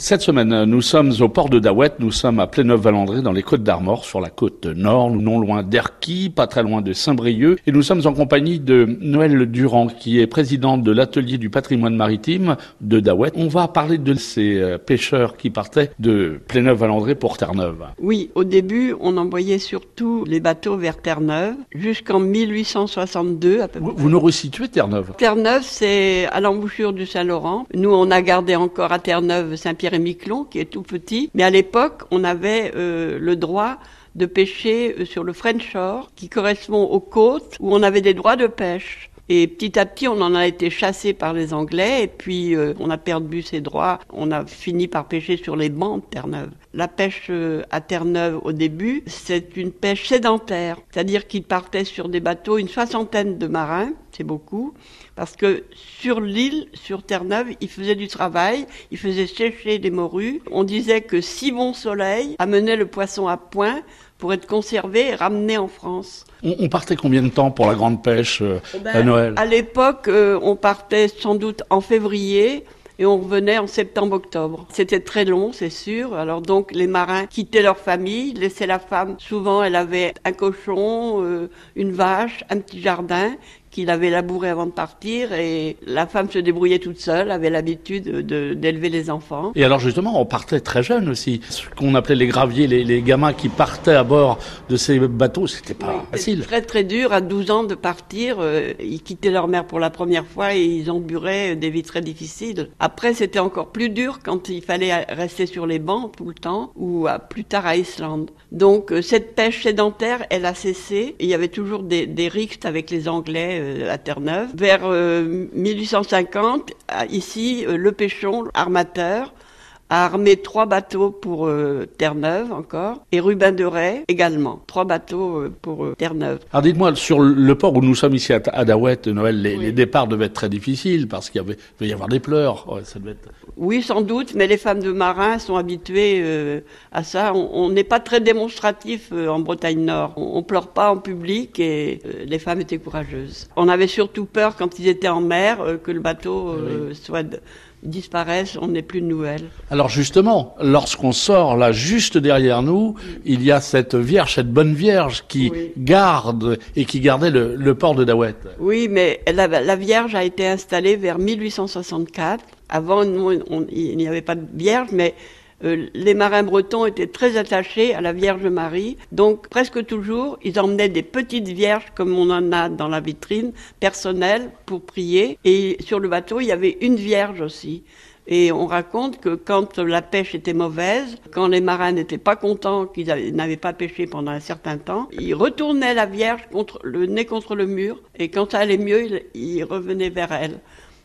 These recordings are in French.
Cette semaine, nous sommes au port de Daouette, nous sommes à Pléneuf-Valandré dans les Côtes d'Armor, sur la côte nord, non loin d'Erquy, pas très loin de Saint-Brieuc, et nous sommes en compagnie de Noël Durand, qui est présidente de l'atelier du patrimoine maritime de Daouette. On va parler de ces euh, pêcheurs qui partaient de Pléneuf-Valandré pour Terre-Neuve. Oui, au début, on envoyait surtout les bateaux vers Terre-Neuve, jusqu'en 1862 à peu près. Vous nous resituez Terre-Neuve? Terre-Neuve, c'est à l'embouchure du Saint-Laurent. Nous, on a gardé encore à Terre-Neuve saint et miquelon qui est tout petit. Mais à l'époque, on avait euh, le droit de pêcher euh, sur le French Shore, qui correspond aux côtes où on avait des droits de pêche. Et petit à petit, on en a été chassé par les Anglais, et puis euh, on a perdu ses droits. On a fini par pêcher sur les bancs de Terre-Neuve. La pêche à Terre-Neuve, au début, c'est une pêche sédentaire, c'est-à-dire qu'ils partaient sur des bateaux, une soixantaine de marins, c'est beaucoup, parce que sur l'île, sur Terre-Neuve, ils faisaient du travail, ils faisaient sécher des morues. On disait que si bon soleil amenait le poisson à point pour être conservé et ramené en France. On, partait combien de temps pour la grande pêche euh, eh ben, à Noël À l'époque, euh, on partait sans doute en février et on revenait en septembre-octobre. C'était très long, c'est sûr. Alors donc les marins quittaient leur famille, laissaient la femme. Souvent, elle avait un cochon, euh, une vache, un petit jardin qu'il avait labouré avant de partir et la femme se débrouillait toute seule, avait l'habitude d'élever les enfants. Et alors justement, on partait très jeune aussi. Ce qu'on appelait les graviers, les, gamins qui partaient à bord de ces bateaux, c'était pas facile. Très très dur à 12 ans de partir. Euh, ils quittaient leur mère pour la première fois et ils enduraient des vies très difficiles. Après, c'était encore plus dur quand il fallait rester sur les bancs tout le temps ou à, plus tard à Islande. Donc euh, cette pêche sédentaire, elle a cessé. Il y avait toujours des, des rixes avec les Anglais à Terre-Neuve. Vers 1850, euh, ici, euh, le Péchon, armateur, a armé trois bateaux pour euh, Terre-Neuve encore, et Rubin de Ray également. Trois bateaux euh, pour euh, Terre-Neuve. Alors dites-moi, sur le port où nous sommes ici à, Daouette, Noël, les, départs devaient être très difficiles parce qu'il y avait, devait y avoir des pleurs. ça devait être... Oui, sans doute, mais les femmes de marins sont habituées à ça. On n'est pas très démonstratif en Bretagne Nord. On, on, pleure pas en public et les femmes étaient courageuses. On avait surtout peur quand ils étaient en mer que le bateau soit disparaissent, on n'est plus de nouvelles. Alors justement, lorsqu'on sort là, juste derrière nous, il y a cette Vierge, cette bonne Vierge qui garde et qui gardait le, port de Daouette. Oui, mais la, Vierge a été installée vers 1864. Avant, il n'y avait pas de Vierge, mais euh, les marins bretons étaient très attachés à la Vierge Marie, donc presque toujours, ils emmenaient des petites vierges comme on en a dans la vitrine personnelle pour prier. Et sur le bateau, il y avait une vierge aussi. Et on raconte que quand la pêche était mauvaise, quand les marins n'étaient pas contents qu'ils n'avaient pas pêché pendant un certain temps, ils retournaient la Vierge contre le nez contre le mur, et quand ça allait mieux, ils revenaient vers elle.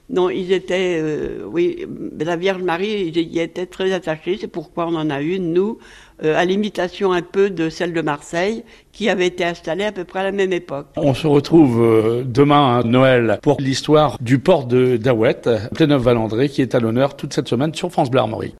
Non, ils étaient, euh, oui, la Vierge Marie, ils y étaient très attachés. C'est pourquoi on en a une, nous, euh, à l'imitation un peu de celle de Marseille, qui avait été installée à peu près à la même époque. On se retrouve euh, demain à Noël pour l'histoire du port de Daouette, Pléneuf-Valandré, qui est à l'honneur toute cette semaine sur France Bleu Armorique.